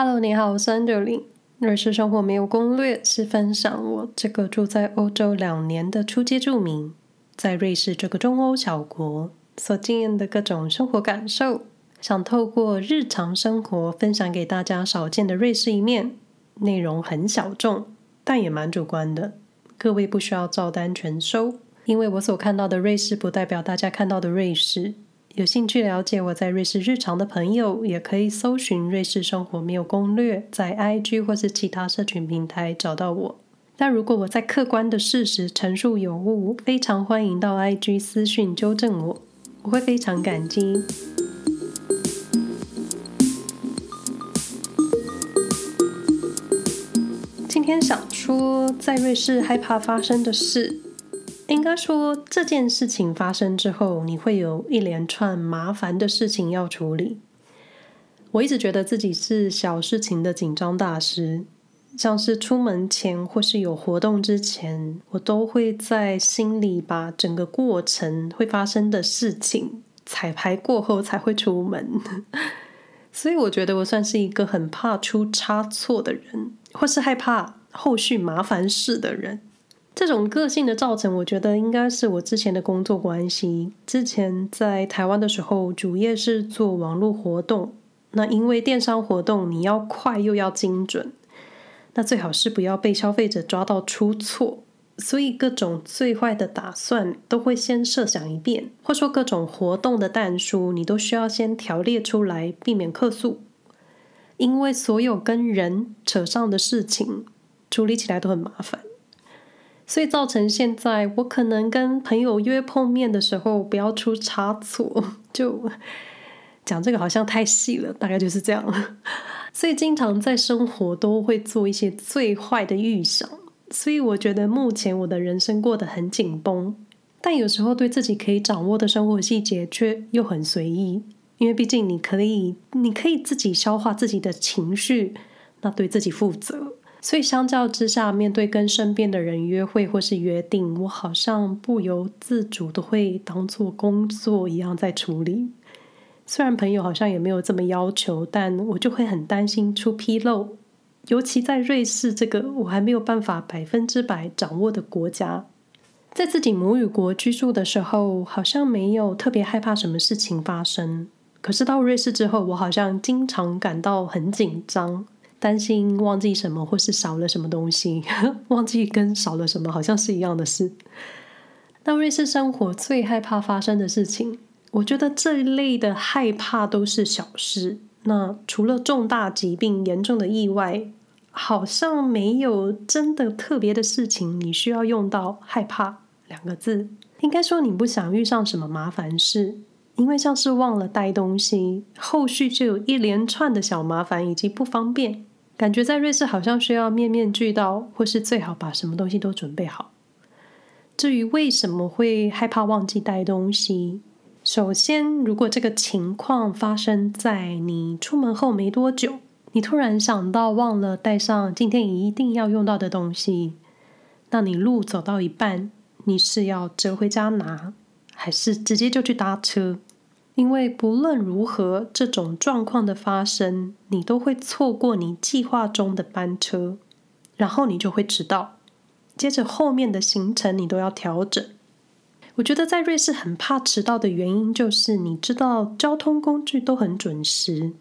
Hello，你好，我是 Angeline。瑞士生活没有攻略，是分享我这个住在欧洲两年的初阶住民，在瑞士这个中欧小国所经验的各种生活感受，想透过日常生活分享给大家少见的瑞士一面。内容很小众，但也蛮主观的，各位不需要照单全收，因为我所看到的瑞士不代表大家看到的瑞士。有兴趣了解我在瑞士日常的朋友，也可以搜寻“瑞士生活没有攻略”，在 IG 或是其他社群平台找到我。但如果我在客观的事实陈述有误，非常欢迎到 IG 私讯纠正我，我会非常感激。今天想说，在瑞士害怕发生的事。应该说，这件事情发生之后，你会有一连串麻烦的事情要处理。我一直觉得自己是小事情的紧张大师，像是出门前或是有活动之前，我都会在心里把整个过程会发生的事情彩排过后才会出门。所以我觉得我算是一个很怕出差错的人，或是害怕后续麻烦事的人。这种个性的造成，我觉得应该是我之前的工作关系。之前在台湾的时候，主业是做网络活动。那因为电商活动，你要快又要精准，那最好是不要被消费者抓到出错。所以各种最坏的打算都会先设想一遍，或说各种活动的弹书，你都需要先条列出来，避免客诉。因为所有跟人扯上的事情，处理起来都很麻烦。所以造成现在，我可能跟朋友约碰面的时候，不要出差错。就讲这个好像太细了，大概就是这样。所以经常在生活都会做一些最坏的预想。所以我觉得目前我的人生过得很紧绷，但有时候对自己可以掌握的生活细节却又很随意。因为毕竟你可以，你可以自己消化自己的情绪，那对自己负责。所以相较之下，面对跟身边的人约会或是约定，我好像不由自主的会当做工作一样在处理。虽然朋友好像也没有这么要求，但我就会很担心出纰漏。尤其在瑞士这个我还没有办法百分之百掌握的国家，在自己母语国居住的时候，好像没有特别害怕什么事情发生。可是到瑞士之后，我好像经常感到很紧张。担心忘记什么，或是少了什么东西，忘记跟少了什么好像是一样的事。那瑞士生活最害怕发生的事情，我觉得这一类的害怕都是小事。那除了重大疾病、严重的意外，好像没有真的特别的事情，你需要用到害怕两个字。应该说你不想遇上什么麻烦事，因为像是忘了带东西，后续就有一连串的小麻烦以及不方便。感觉在瑞士好像需要面面俱到，或是最好把什么东西都准备好。至于为什么会害怕忘记带东西，首先，如果这个情况发生在你出门后没多久，你突然想到忘了带上今天一定要用到的东西，那你路走到一半，你是要折回家拿，还是直接就去搭车？因为不论如何，这种状况的发生，你都会错过你计划中的班车，然后你就会迟到。接着后面的行程你都要调整。我觉得在瑞士很怕迟到的原因，就是你知道交通工具都很准时。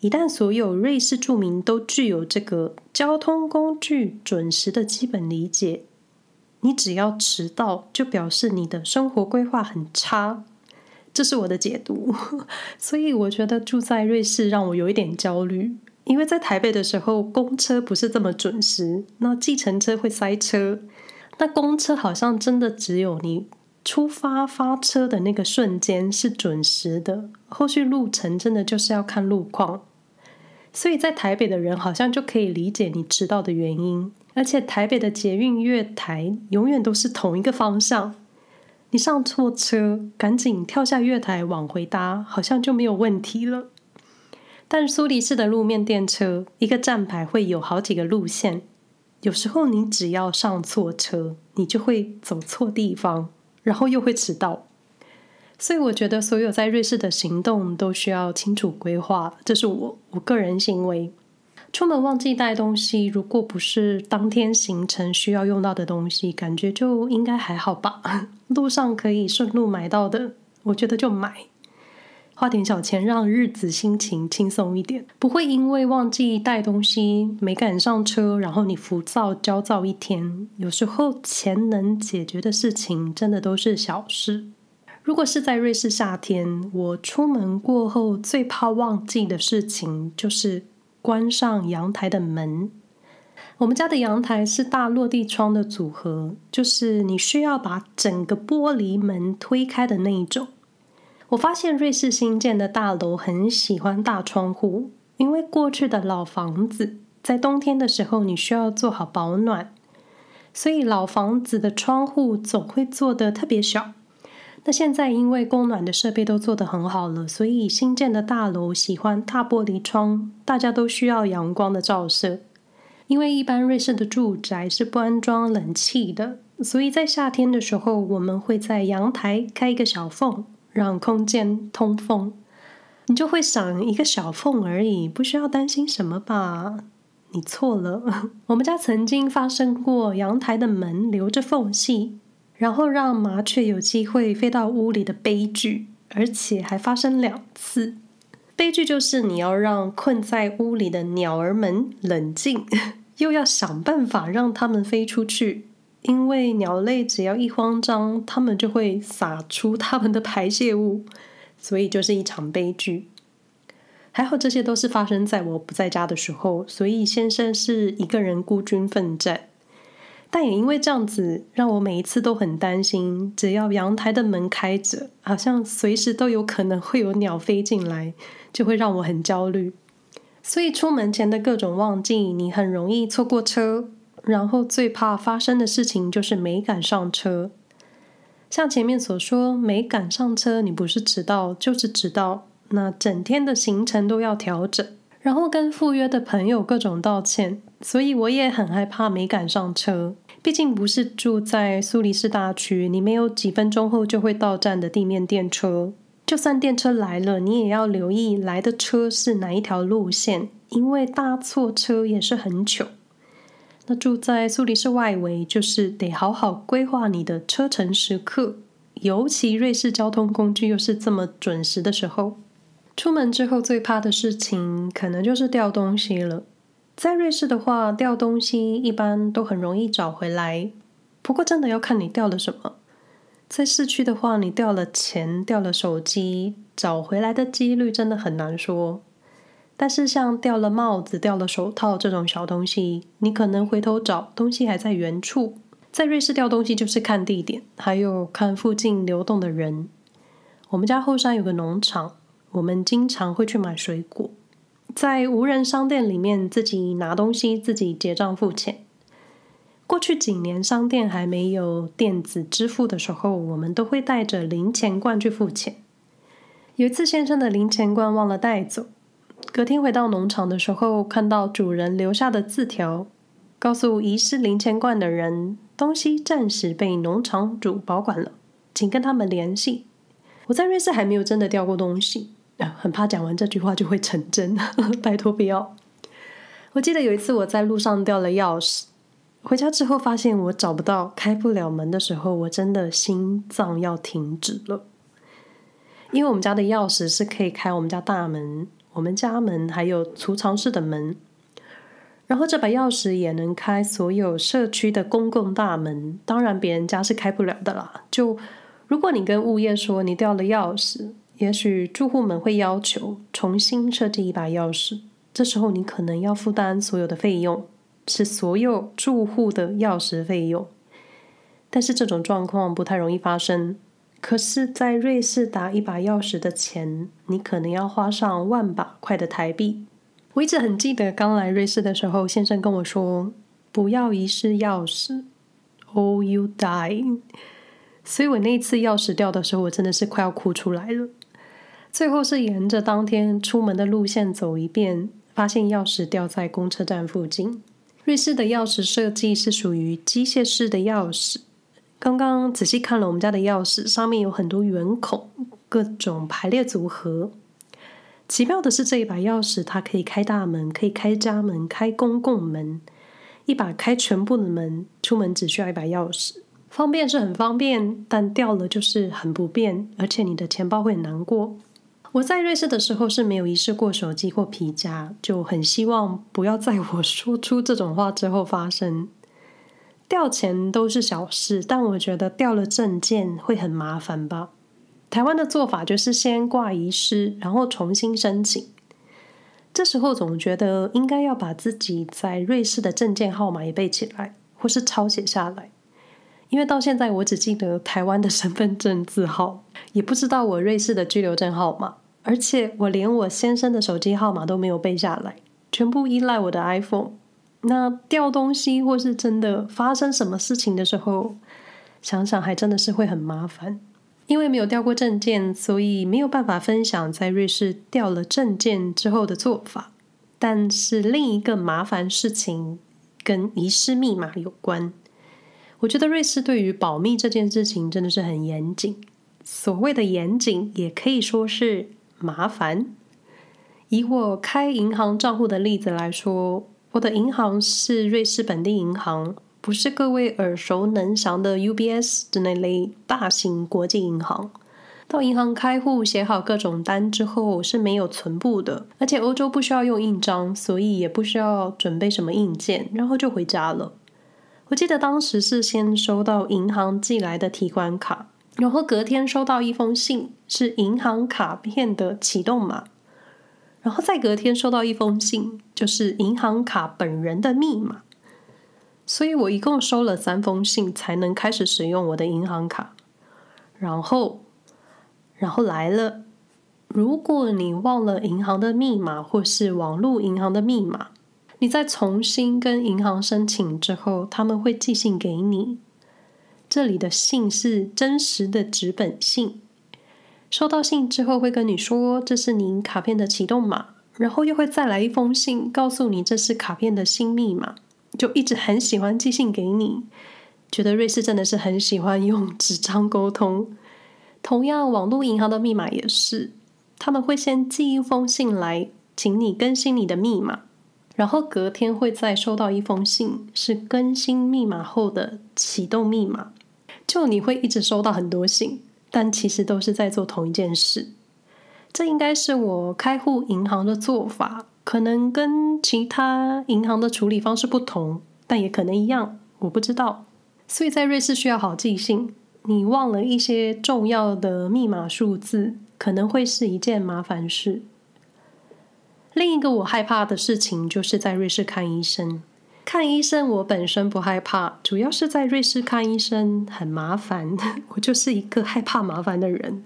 一旦所有瑞士住民都具有这个交通工具准时的基本理解，你只要迟到，就表示你的生活规划很差。这是我的解读，所以我觉得住在瑞士让我有一点焦虑，因为在台北的时候，公车不是这么准时，那计程车会塞车，那公车好像真的只有你出发发车的那个瞬间是准时的，后续路程真的就是要看路况，所以在台北的人好像就可以理解你迟到的原因，而且台北的捷运月台永远都是同一个方向。你上错车，赶紧跳下月台往回搭，好像就没有问题了。但苏黎世的路面电车，一个站牌会有好几个路线，有时候你只要上错车，你就会走错地方，然后又会迟到。所以我觉得所有在瑞士的行动都需要清楚规划，这是我我个人行为。出门忘记带东西，如果不是当天行程需要用到的东西，感觉就应该还好吧。路上可以顺路买到的，我觉得就买。花点小钱，让日子心情轻松一点，不会因为忘记带东西没赶上车，然后你浮躁焦躁一天。有时候钱能解决的事情，真的都是小事。如果是在瑞士夏天，我出门过后最怕忘记的事情，就是关上阳台的门。我们家的阳台是大落地窗的组合，就是你需要把整个玻璃门推开的那一种。我发现瑞士新建的大楼很喜欢大窗户，因为过去的老房子在冬天的时候你需要做好保暖，所以老房子的窗户总会做得特别小。那现在因为供暖的设备都做得很好了，所以新建的大楼喜欢大玻璃窗，大家都需要阳光的照射。因为一般瑞士的住宅是不安装冷气的，所以在夏天的时候，我们会在阳台开一个小缝。让空间通风，你就会想一个小缝而已，不需要担心什么吧？你错了。我们家曾经发生过阳台的门留着缝隙，然后让麻雀有机会飞到屋里的悲剧，而且还发生两次。悲剧就是你要让困在屋里的鸟儿们冷静，又要想办法让它们飞出去。因为鸟类只要一慌张，它们就会撒出它们的排泄物，所以就是一场悲剧。还好这些都是发生在我不在家的时候，所以先生是一个人孤军奋战。但也因为这样子，让我每一次都很担心，只要阳台的门开着，好像随时都有可能会有鸟飞进来，就会让我很焦虑。所以出门前的各种忘记，你很容易错过车。然后最怕发生的事情就是没赶上车。像前面所说，没赶上车，你不是迟到就是迟到，那整天的行程都要调整，然后跟赴约的朋友各种道歉。所以我也很害怕没赶上车，毕竟不是住在苏黎世大区，你没有几分钟后就会到站的地面电车。就算电车来了，你也要留意来的车是哪一条路线，因为搭错车也是很糗。那住在苏黎世外围，就是得好好规划你的车程时刻，尤其瑞士交通工具又是这么准时的时候。出门之后最怕的事情，可能就是掉东西了。在瑞士的话，掉东西一般都很容易找回来，不过真的要看你掉了什么。在市区的话，你掉了钱、掉了手机，找回来的几率真的很难说。但是像掉了帽子、掉了手套这种小东西，你可能回头找东西还在原处。在瑞士掉东西就是看地点，还有看附近流动的人。我们家后山有个农场，我们经常会去买水果，在无人商店里面自己拿东西、自己结账付钱。过去几年商店还没有电子支付的时候，我们都会带着零钱罐去付钱。有一次先生的零钱罐忘了带走。隔天回到农场的时候，看到主人留下的字条，告诉遗失零钱罐的人，东西暂时被农场主保管了，请跟他们联系。我在瑞士还没有真的掉过东西，很怕讲完这句话就会成真，拜托不要。我记得有一次我在路上掉了钥匙，回家之后发现我找不到，开不了门的时候，我真的心脏要停止了，因为我们家的钥匙是可以开我们家大门。我们家门还有储藏室的门，然后这把钥匙也能开所有社区的公共大门。当然，别人家是开不了的啦。就如果你跟物业说你掉了钥匙，也许住户们会要求重新设计一把钥匙。这时候你可能要负担所有的费用，是所有住户的钥匙费用。但是这种状况不太容易发生。可是，在瑞士打一把钥匙的钱，你可能要花上万把块的台币。我一直很记得刚来瑞士的时候，先生跟我说：“不要遗失钥匙，or you die。”所以我那次钥匙掉的时候，我真的是快要哭出来了。最后是沿着当天出门的路线走一遍，发现钥匙掉在公车站附近。瑞士的钥匙设计是属于机械式的钥匙。刚刚仔细看了我们家的钥匙，上面有很多圆孔，各种排列组合。奇妙的是，这一把钥匙它可以开大门，可以开家门，开公共门，一把开全部的门。出门只需要一把钥匙，方便是很方便，但掉了就是很不便，而且你的钱包会很难过。我在瑞士的时候是没有遗失过手机或皮夹，就很希望不要在我说出这种话之后发生。掉钱都是小事，但我觉得掉了证件会很麻烦吧。台湾的做法就是先挂遗失，然后重新申请。这时候总觉得应该要把自己在瑞士的证件号码也背起来，或是抄写下来。因为到现在我只记得台湾的身份证字号，也不知道我瑞士的居留证号码，而且我连我先生的手机号码都没有背下来，全部依赖我的 iPhone。那掉东西或是真的发生什么事情的时候，想想还真的是会很麻烦。因为没有掉过证件，所以没有办法分享在瑞士掉了证件之后的做法。但是另一个麻烦事情跟遗失密码有关。我觉得瑞士对于保密这件事情真的是很严谨。所谓的严谨，也可以说是麻烦。以我开银行账户的例子来说，我的银行是瑞士本地银行。不是各位耳熟能详的 UBS 的那类大型国际银行。到银行开户、写好各种单之后是没有存簿的，而且欧洲不需要用印章，所以也不需要准备什么硬件，然后就回家了。我记得当时是先收到银行寄来的提款卡，然后隔天收到一封信，是银行卡片的启动码，然后再隔天收到一封信，就是银行卡本人的密码。所以我一共收了三封信，才能开始使用我的银行卡。然后，然后来了，如果你忘了银行的密码或是网络银行的密码，你再重新跟银行申请之后，他们会寄信给你。这里的信是真实的纸本信。收到信之后会跟你说，这是您卡片的启动码，然后又会再来一封信，告诉你这是卡片的新密码。就一直很喜欢寄信给你，觉得瑞士真的是很喜欢用纸张沟通。同样，网络银行的密码也是，他们会先寄一封信来，请你更新你的密码，然后隔天会再收到一封信，是更新密码后的启动密码。就你会一直收到很多信，但其实都是在做同一件事。这应该是我开户银行的做法。可能跟其他银行的处理方式不同，但也可能一样，我不知道。所以在瑞士需要好记性，你忘了一些重要的密码数字，可能会是一件麻烦事。另一个我害怕的事情就是在瑞士看医生。看医生我本身不害怕，主要是在瑞士看医生很麻烦，我就是一个害怕麻烦的人。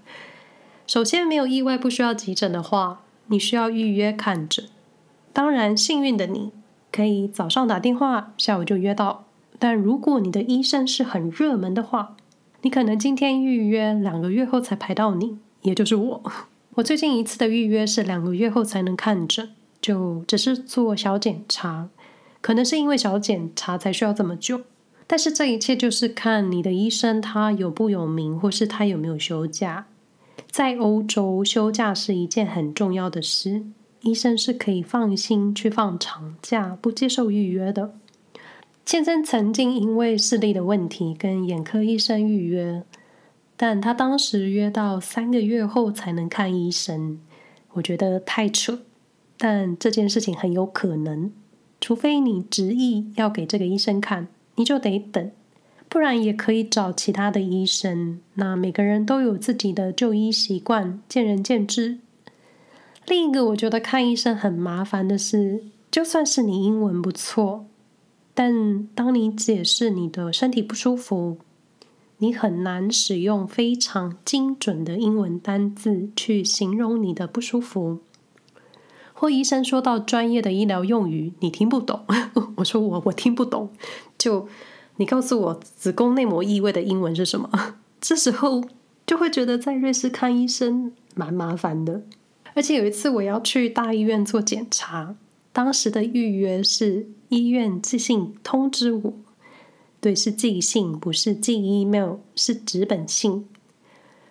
首先，没有意外不需要急诊的话，你需要预约看诊。当然，幸运的你可以早上打电话，下午就约到。但如果你的医生是很热门的话，你可能今天预约，两个月后才排到你，也就是我。我最近一次的预约是两个月后才能看诊，就只是做小检查，可能是因为小检查才需要这么久。但是这一切就是看你的医生他有不有名，或是他有没有休假。在欧洲，休假是一件很重要的事。医生是可以放心去放长假，不接受预约的。先生曾经因为视力的问题跟眼科医生预约，但他当时约到三个月后才能看医生，我觉得太扯。但这件事情很有可能，除非你执意要给这个医生看，你就得等，不然也可以找其他的医生。那每个人都有自己的就医习惯，见仁见智。另一个我觉得看医生很麻烦的是，就算是你英文不错，但当你解释你的身体不舒服，你很难使用非常精准的英文单字去形容你的不舒服。或医生说到专业的医疗用语，你听不懂，我说我我听不懂，就你告诉我子宫内膜异位的英文是什么？这时候就会觉得在瑞士看医生蛮麻烦的。而且有一次我要去大医院做检查，当时的预约是医院寄信通知我，对，是寄信，不是寄 email，是纸本信，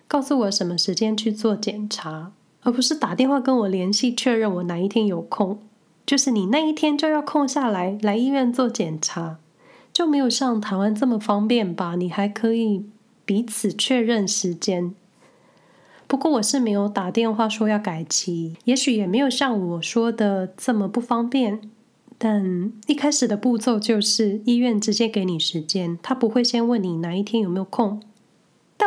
告诉我什么时间去做检查，而不是打电话跟我联系确认我哪一天有空。就是你那一天就要空下来来医院做检查，就没有像台湾这么方便吧？你还可以彼此确认时间。不过我是没有打电话说要改期，也许也没有像我说的这么不方便。但一开始的步骤就是医院直接给你时间，他不会先问你哪一天有没有空。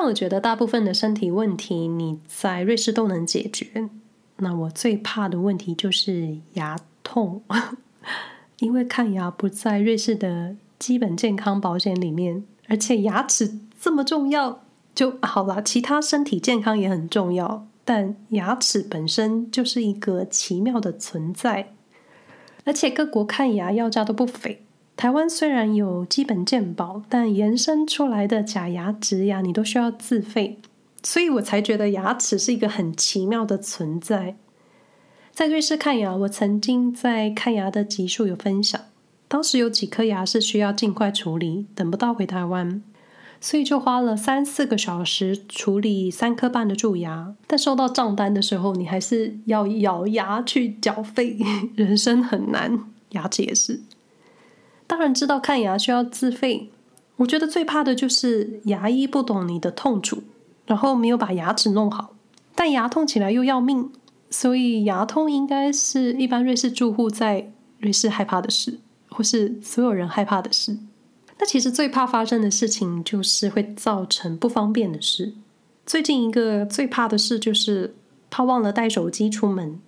但我觉得大部分的身体问题你在瑞士都能解决。那我最怕的问题就是牙痛，因为看牙不在瑞士的基本健康保险里面，而且牙齿这么重要。就好了，其他身体健康也很重要，但牙齿本身就是一个奇妙的存在，而且各国看牙要价都不菲。台湾虽然有基本健保，但延伸出来的假牙、植牙你都需要自费，所以我才觉得牙齿是一个很奇妙的存在。在瑞士看牙，我曾经在看牙的集数有分享，当时有几颗牙是需要尽快处理，等不到回台湾。所以就花了三四个小时处理三颗半的蛀牙，但收到账单的时候，你还是要咬牙去缴费。人生很难，牙齿也是。当然知道看牙需要自费，我觉得最怕的就是牙医不懂你的痛处，然后没有把牙齿弄好，但牙痛起来又要命。所以牙痛应该是一般瑞士住户在瑞士害怕的事，或是所有人害怕的事。那其实最怕发生的事情就是会造成不方便的事。最近一个最怕的事就是他忘了带手机出门，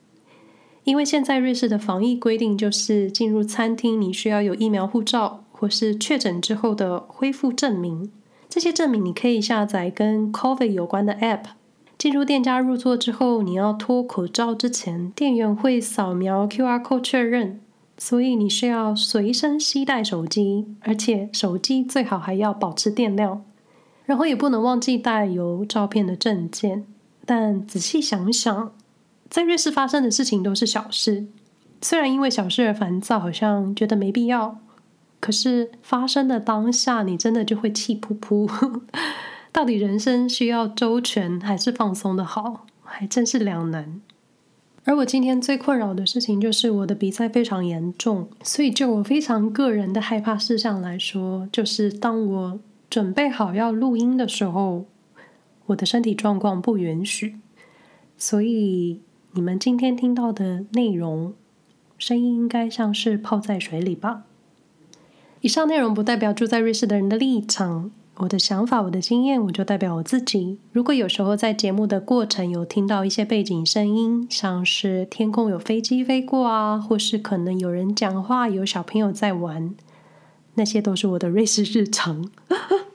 因为现在瑞士的防疫规定就是进入餐厅你需要有疫苗护照或是确诊之后的恢复证明。这些证明你可以下载跟 COVID 有关的 App。进入店家入座之后，你要脱口罩之前，店员会扫描 QR code 确认。所以你需要随身携带手机，而且手机最好还要保持电量，然后也不能忘记带有照片的证件。但仔细想想，在瑞士发生的事情都是小事，虽然因为小事而烦躁，好像觉得没必要，可是发生的当下，你真的就会气噗噗。到底人生需要周全还是放松的好，还真是两难。而我今天最困扰的事情就是我的鼻塞非常严重，所以就我非常个人的害怕事项来说，就是当我准备好要录音的时候，我的身体状况不允许。所以你们今天听到的内容，声音应该像是泡在水里吧。以上内容不代表住在瑞士的人的立场。我的想法，我的经验，我就代表我自己。如果有时候在节目的过程有听到一些背景声音，像是天空有飞机飞过啊，或是可能有人讲话，有小朋友在玩，那些都是我的瑞士日常。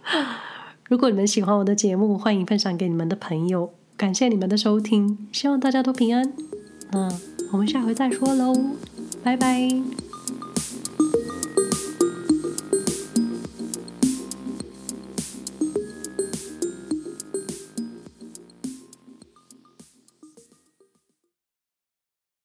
如果你们喜欢我的节目，欢迎分享给你们的朋友。感谢你们的收听，希望大家都平安。那我们下回再说喽，拜拜。